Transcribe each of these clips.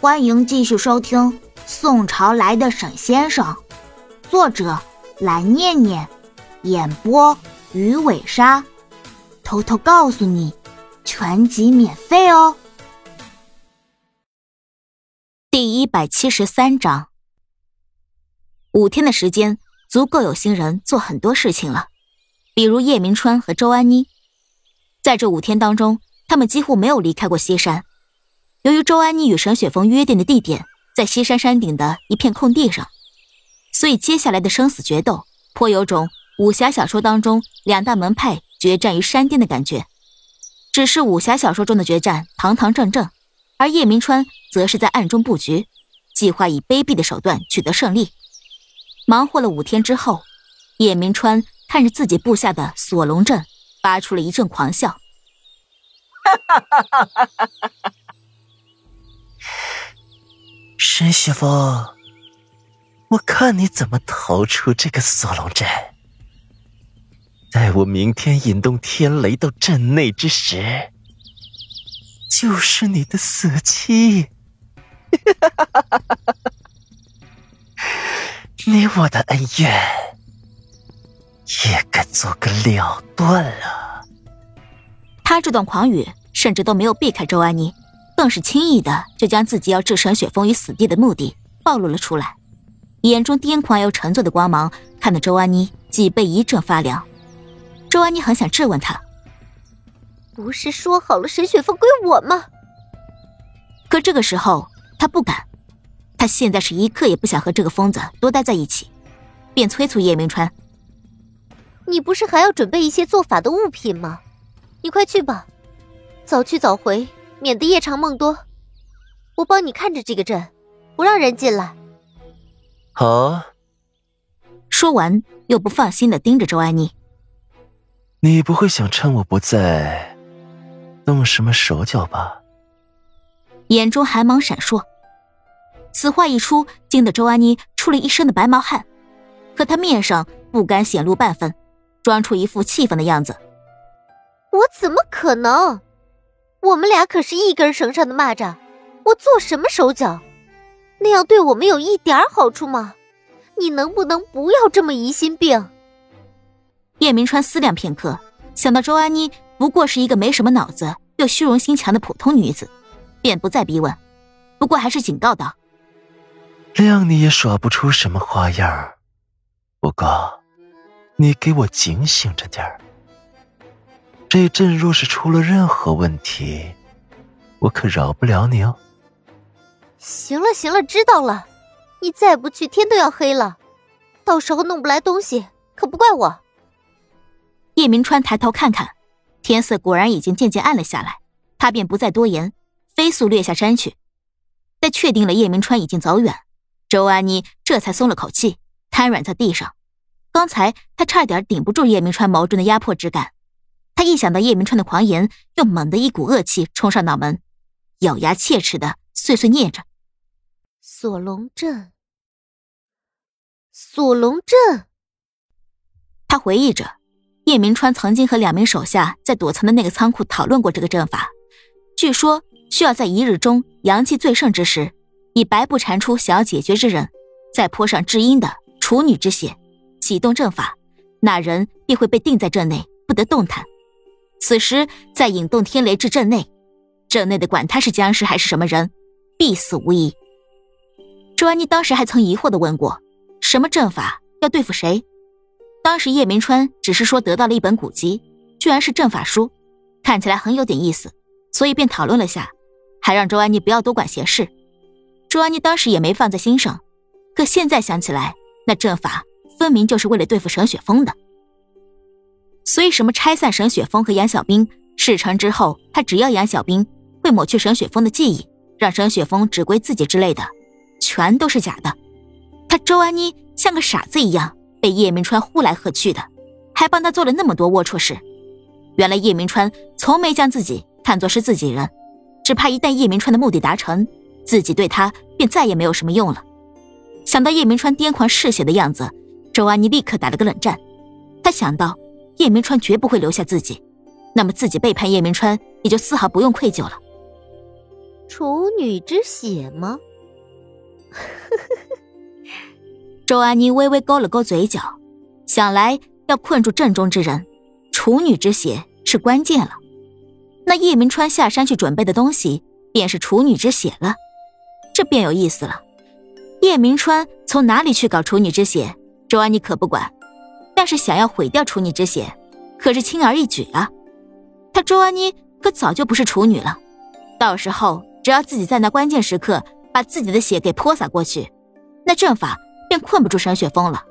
欢迎继续收听《宋朝来的沈先生》，作者蓝念念，演播鱼尾鲨。偷偷告诉你，全集免费哦。第一百七十三章，五天的时间足够有心人做很多事情了，比如叶明川和周安妮，在这五天当中，他们几乎没有离开过西山。由于周安妮与沈雪峰约定的地点在西山山顶的一片空地上，所以接下来的生死决斗颇有种武侠小说当中两大门派决战于山巅的感觉。只是武侠小说中的决战堂堂正正，而叶明川则是在暗中布局，计划以卑鄙的手段取得胜利。忙活了五天之后，叶明川看着自己布下的锁龙阵，发出了一阵狂笑。哈哈哈哈哈哈！沈雪峰，我看你怎么逃出这个锁龙阵。待我明天引动天雷到阵内之时，就是你的死期。你我的恩怨也该做个了断了。他这段狂语，甚至都没有避开周安妮。更是轻易的就将自己要置沈雪峰于死地的目的暴露了出来，眼中癫狂又沉醉的光芒看得周安妮脊背一阵发凉。周安妮很想质问他：“不是说好了沈雪峰归我吗？”可这个时候他不敢，他现在是一刻也不想和这个疯子多待在一起，便催促叶明川：“你不是还要准备一些做法的物品吗？你快去吧，早去早回。”免得夜长梦多，我帮你看着这个阵，不让人进来。好。说完，又不放心的盯着周安妮。你不会想趁我不在，动什么手脚吧？眼中寒芒闪烁。此话一出，惊得周安妮出了一身的白毛汗，可她面上不敢显露半分，装出一副气愤的样子。我怎么可能？我们俩可是一根绳上的蚂蚱，我做什么手脚？那样对我们有一点好处吗？你能不能不要这么疑心病？叶明川思量片刻，想到周安妮不过是一个没什么脑子又虚荣心强的普通女子，便不再逼问，不过还是警告道：“谅你也耍不出什么花样，不过，你给我警醒着点儿。”这阵若是出了任何问题，我可饶不了你哦。行了行了，知道了。你再不去，天都要黑了，到时候弄不来东西，可不怪我。叶明川抬头看看，天色果然已经渐渐暗了下来，他便不再多言，飞速掠下山去。在确定了叶明川已经走远，周安妮这才松了口气，瘫软在地上。刚才他差点顶不住叶明川矛盾的压迫之感。他一想到叶明川的狂言，又猛地一股恶气冲上脑门，咬牙切齿的碎碎念着：“锁龙阵，锁龙阵。”他回忆着，叶明川曾经和两名手下在躲藏的那个仓库讨论过这个阵法，据说需要在一日中阳气最盛之时，以白布缠出想要解决之人，再泼上至阴的处女之血，启动阵法，那人便会被定在阵内，不得动弹。此时再引动天雷至阵内，阵内的管他是僵尸还是什么人，必死无疑。周安妮当时还曾疑惑的问过：“什么阵法要对付谁？”当时叶明川只是说得到了一本古籍，居然是阵法书，看起来很有点意思，所以便讨论了下，还让周安妮不要多管闲事。周安妮当时也没放在心上，可现在想起来，那阵法分明就是为了对付沈雪峰的。所以，什么拆散沈雪峰和杨小兵，事成之后，他只要杨小兵，会抹去沈雪峰的记忆，让沈雪峰只归自己之类的，全都是假的。他周安妮像个傻子一样被叶明川呼来喝去的，还帮他做了那么多龌龊事。原来叶明川从没将自己看作是自己人，只怕一旦叶明川的目的达成，自己对他便再也没有什么用了。想到叶明川癫狂嗜血的样子，周安妮立刻打了个冷战。他想到。叶明川绝不会留下自己，那么自己背叛叶明川也就丝毫不用愧疚了。处女之血吗？周安妮微微勾了勾嘴角，想来要困住阵中之人，处女之血是关键了。那叶明川下山去准备的东西，便是处女之血了，这便有意思了。叶明川从哪里去搞处女之血？周安妮可不管，但是想要毁掉处女之血，可是轻而易举啊。他周安妮可早就不是处女了，到时候只要自己在那关键时刻把自己的血给泼洒过去，那阵法便困不住沈雪峰了，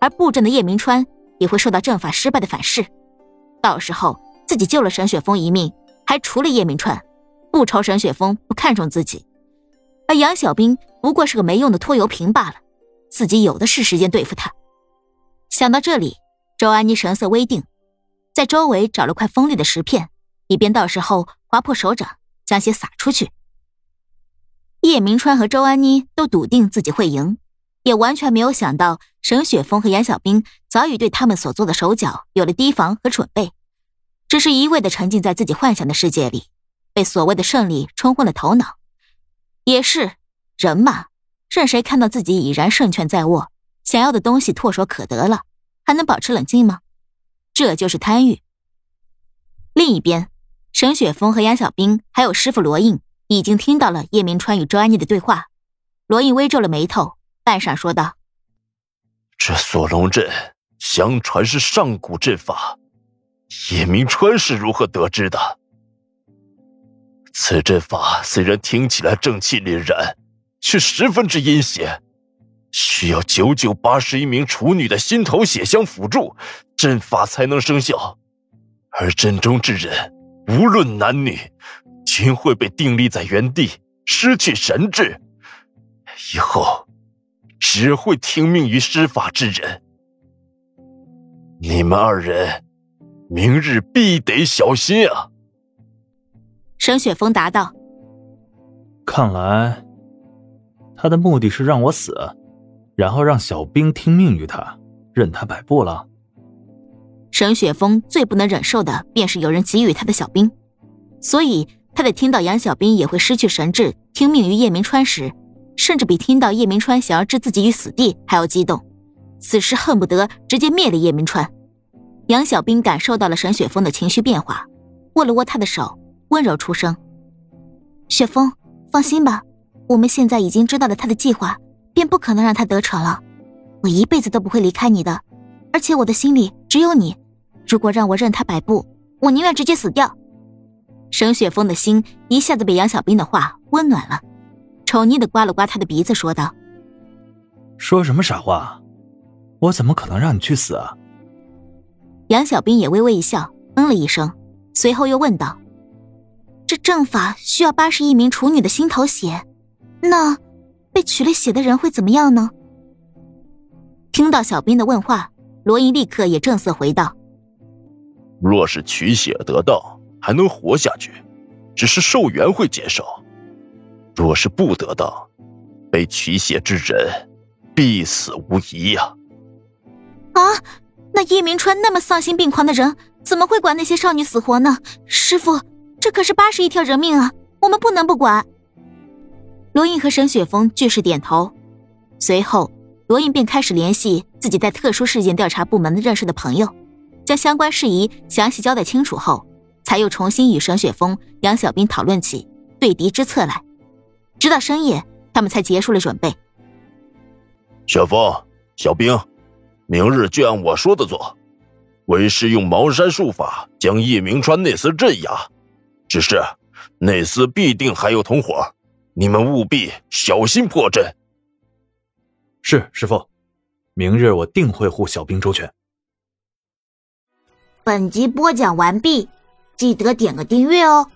而布阵的叶明川也会受到阵法失败的反噬。到时候自己救了沈雪峰一命，还除了叶明川，不愁沈雪峰不看重自己，而杨小兵不过是个没用的拖油瓶罢了。自己有的是时间对付他。想到这里，周安妮神色微定，在周围找了块锋利的石片，以便到时候划破手掌将血洒出去。叶明川和周安妮都笃定自己会赢，也完全没有想到沈雪峰和杨小兵早已对他们所做的手脚有了提防和准备，只是一味的沉浸在自己幻想的世界里，被所谓的胜利冲昏了头脑。也是人嘛。任谁看到自己已然胜券在握，想要的东西唾手可得了，还能保持冷静吗？这就是贪欲。另一边，沈雪峰和杨小兵还有师傅罗印已经听到了叶明川与周安妮的对话。罗印微皱了眉头，半晌说道：“这锁龙阵相传是上古阵法，叶明川是如何得知的？此阵法虽然听起来正气凛然。”却十分之阴险，需要九九八十一名处女的心头血相辅助，阵法才能生效。而阵中之人，无论男女，均会被定立在原地，失去神智，以后只会听命于施法之人。你们二人，明日必得小心啊！沈雪峰答道：“看来。”他的目的是让我死，然后让小兵听命于他，任他摆布了。沈雪峰最不能忍受的便是有人给予他的小兵，所以他在听到杨小兵也会失去神智，听命于叶明川时，甚至比听到叶明川想要置自己于死地还要激动。此时恨不得直接灭了叶明川。杨小兵感受到了沈雪峰的情绪变化，握了握他的手，温柔出声：“雪峰，放心吧。”我们现在已经知道了他的计划，便不可能让他得逞了。我一辈子都不会离开你的，而且我的心里只有你。如果让我任他摆布，我宁愿直接死掉。沈雪峰的心一下子被杨小兵的话温暖了，宠溺的刮了刮他的鼻子，说道：“说什么傻话？我怎么可能让你去死啊？”杨小兵也微微一笑，嗯了一声，随后又问道：“这阵法需要八十一名处女的心头血？”那被取了血的人会怎么样呢？听到小兵的问话，罗伊立刻也正色回道：“若是取血得到，还能活下去，只是寿元会减少；若是不得到，被取血之人必死无疑呀！”啊，那叶明川那么丧心病狂的人，怎么会管那些少女死活呢？师傅，这可是八十一条人命啊，我们不能不管。罗印和沈雪峰俱是点头，随后罗印便开始联系自己在特殊事件调查部门认识的朋友，将相关事宜详细交代清楚后，才又重新与沈雪峰、杨小兵讨论起对敌之策来。直到深夜，他们才结束了准备。雪峰、小兵，明日就按我说的做，为师用茅山术法将叶明川那厮镇压。只是那厮必定还有同伙。你们务必小心破阵。是师傅，明日我定会护小兵周全。本集播讲完毕，记得点个订阅哦。